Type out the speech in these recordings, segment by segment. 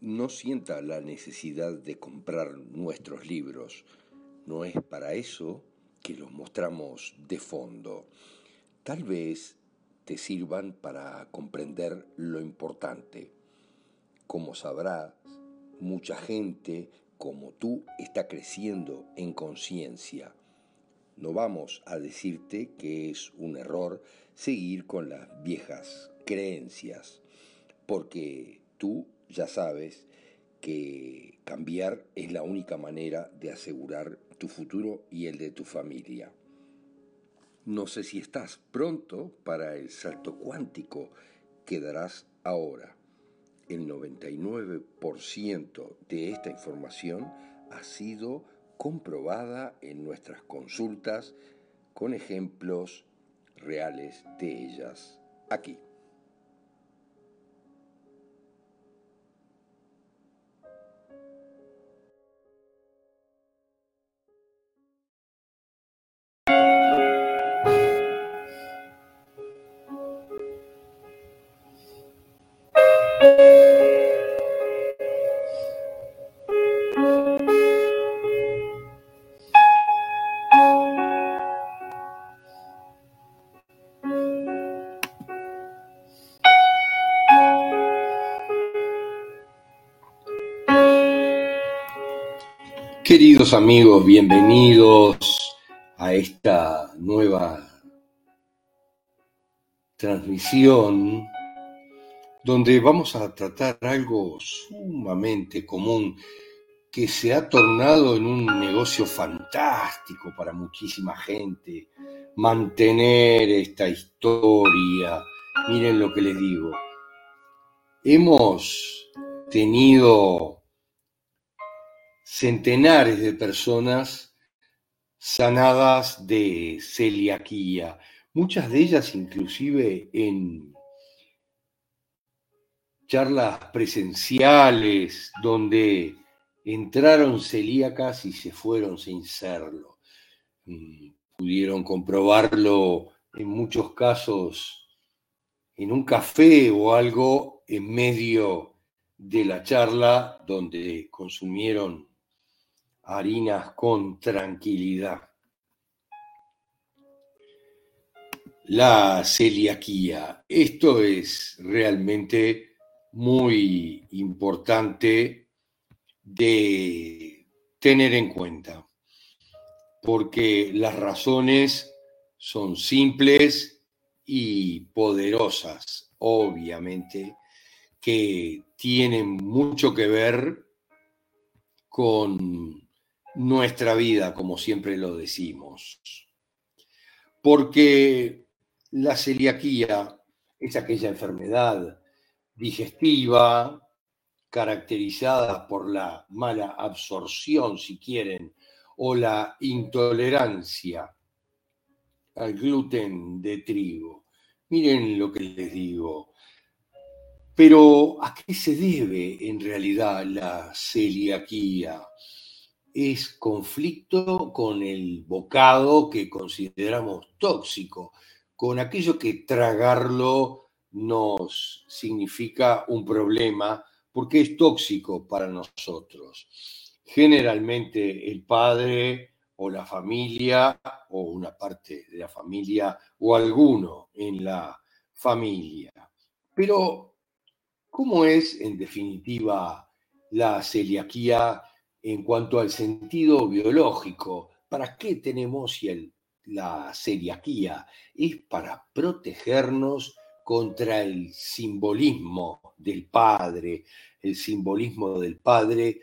no sienta la necesidad de comprar nuestros libros. No es para eso que los mostramos de fondo. Tal vez te sirvan para comprender lo importante. Como sabrás, mucha gente como tú está creciendo en conciencia. No vamos a decirte que es un error seguir con las viejas creencias, porque tú ya sabes que cambiar es la única manera de asegurar tu futuro y el de tu familia. No sé si estás pronto para el salto cuántico que darás ahora. El 99% de esta información ha sido comprobada en nuestras consultas con ejemplos reales de ellas aquí. Queridos amigos, bienvenidos a esta nueva transmisión donde vamos a tratar algo sumamente común que se ha tornado en un negocio fantástico para muchísima gente. Mantener esta historia. Miren lo que les digo. Hemos tenido centenares de personas sanadas de celiaquía, muchas de ellas inclusive en charlas presenciales donde entraron celíacas y se fueron sin serlo. Mm, pudieron comprobarlo en muchos casos en un café o algo en medio de la charla donde consumieron harinas con tranquilidad. La celiaquía. Esto es realmente muy importante de tener en cuenta, porque las razones son simples y poderosas, obviamente, que tienen mucho que ver con nuestra vida, como siempre lo decimos. Porque la celiaquía es aquella enfermedad digestiva caracterizada por la mala absorción, si quieren, o la intolerancia al gluten de trigo. Miren lo que les digo. Pero ¿a qué se debe en realidad la celiaquía? Es conflicto con el bocado que consideramos tóxico, con aquello que tragarlo nos significa un problema porque es tóxico para nosotros. Generalmente el padre o la familia o una parte de la familia o alguno en la familia. Pero, ¿cómo es en definitiva la celiaquía en cuanto al sentido biológico. ¿Para qué tenemos la celiaquía? Es para protegernos contra el simbolismo del padre, el simbolismo del padre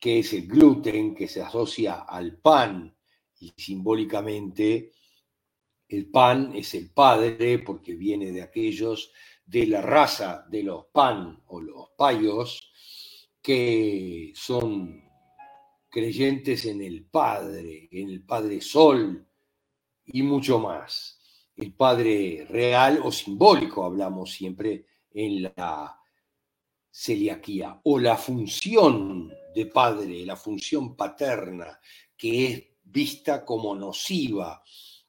que es el gluten que se asocia al pan y simbólicamente el pan es el padre porque viene de aquellos de la raza de los pan o los payos que son creyentes en el Padre, en el Padre Sol y mucho más. El Padre real o simbólico, hablamos siempre en la celiaquía, o la función de padre, la función paterna, que es vista como nociva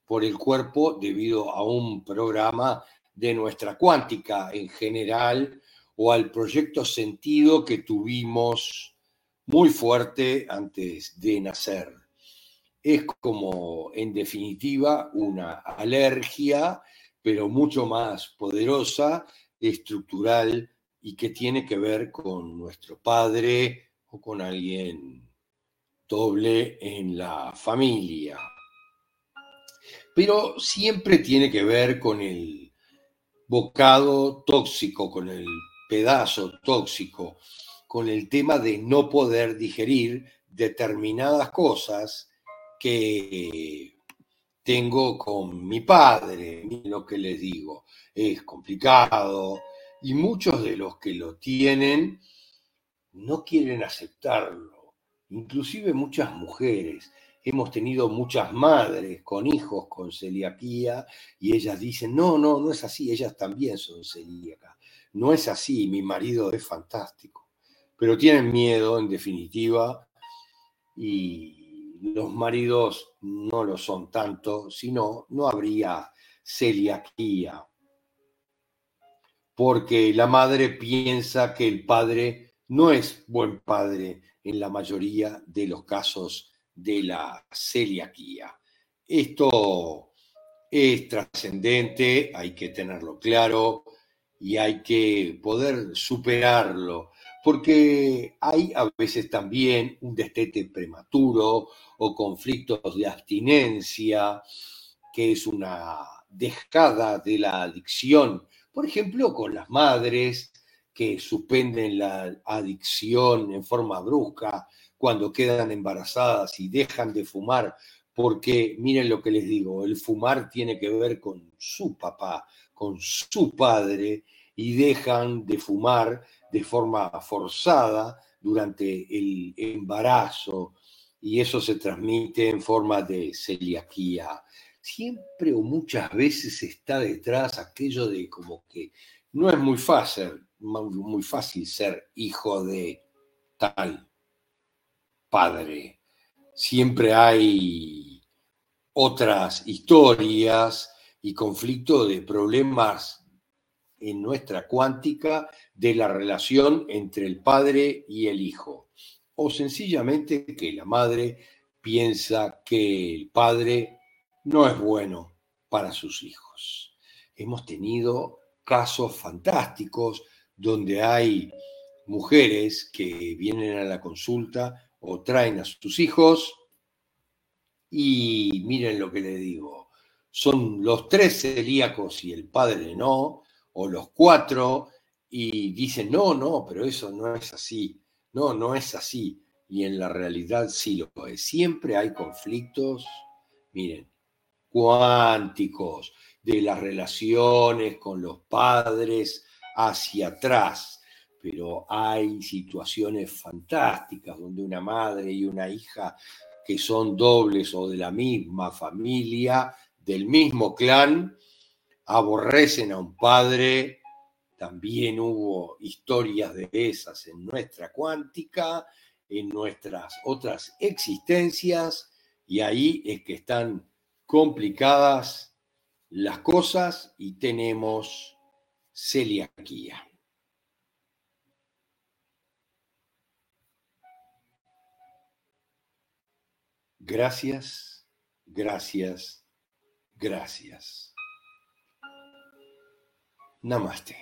por el cuerpo debido a un programa de nuestra cuántica en general o al proyecto sentido que tuvimos muy fuerte antes de nacer. Es como, en definitiva, una alergia, pero mucho más poderosa, estructural y que tiene que ver con nuestro padre o con alguien doble en la familia. Pero siempre tiene que ver con el bocado tóxico, con el pedazo tóxico, con el tema de no poder digerir determinadas cosas que tengo con mi padre, lo que les digo, es complicado y muchos de los que lo tienen no quieren aceptarlo inclusive muchas mujeres. Hemos tenido muchas madres con hijos con celiaquía y ellas dicen, no, no, no es así, ellas también son celíacas. No es así, mi marido es fantástico. Pero tienen miedo, en definitiva, y los maridos no lo son tanto, sino no habría celiaquía. Porque la madre piensa que el padre no es buen padre, en la mayoría de los casos de la celiaquía. Esto es trascendente, hay que tenerlo claro y hay que poder superarlo, porque hay a veces también un destete prematuro o conflictos de abstinencia, que es una dejada de la adicción, por ejemplo, con las madres, que suspenden la adicción en forma brusca cuando quedan embarazadas y dejan de fumar, porque miren lo que les digo, el fumar tiene que ver con su papá, con su padre, y dejan de fumar de forma forzada durante el embarazo, y eso se transmite en forma de celiaquía. Siempre o muchas veces está detrás aquello de como que no es muy fácil, muy fácil ser hijo de tal padre. Siempre hay otras historias y conflicto de problemas en nuestra cuántica de la relación entre el padre y el hijo. O sencillamente que la madre piensa que el padre no es bueno para sus hijos. Hemos tenido casos fantásticos donde hay mujeres que vienen a la consulta o traen a sus hijos y miren lo que le digo, son los tres celíacos y el padre no, o los cuatro, y dicen, no, no, pero eso no es así, no, no es así, y en la realidad sí lo es. Siempre hay conflictos, miren, cuánticos, de las relaciones con los padres, hacia atrás, pero hay situaciones fantásticas donde una madre y una hija que son dobles o de la misma familia, del mismo clan, aborrecen a un padre. También hubo historias de esas en nuestra cuántica, en nuestras otras existencias, y ahí es que están complicadas las cosas y tenemos celiaquía. Gracias, gracias, gracias. Namaste.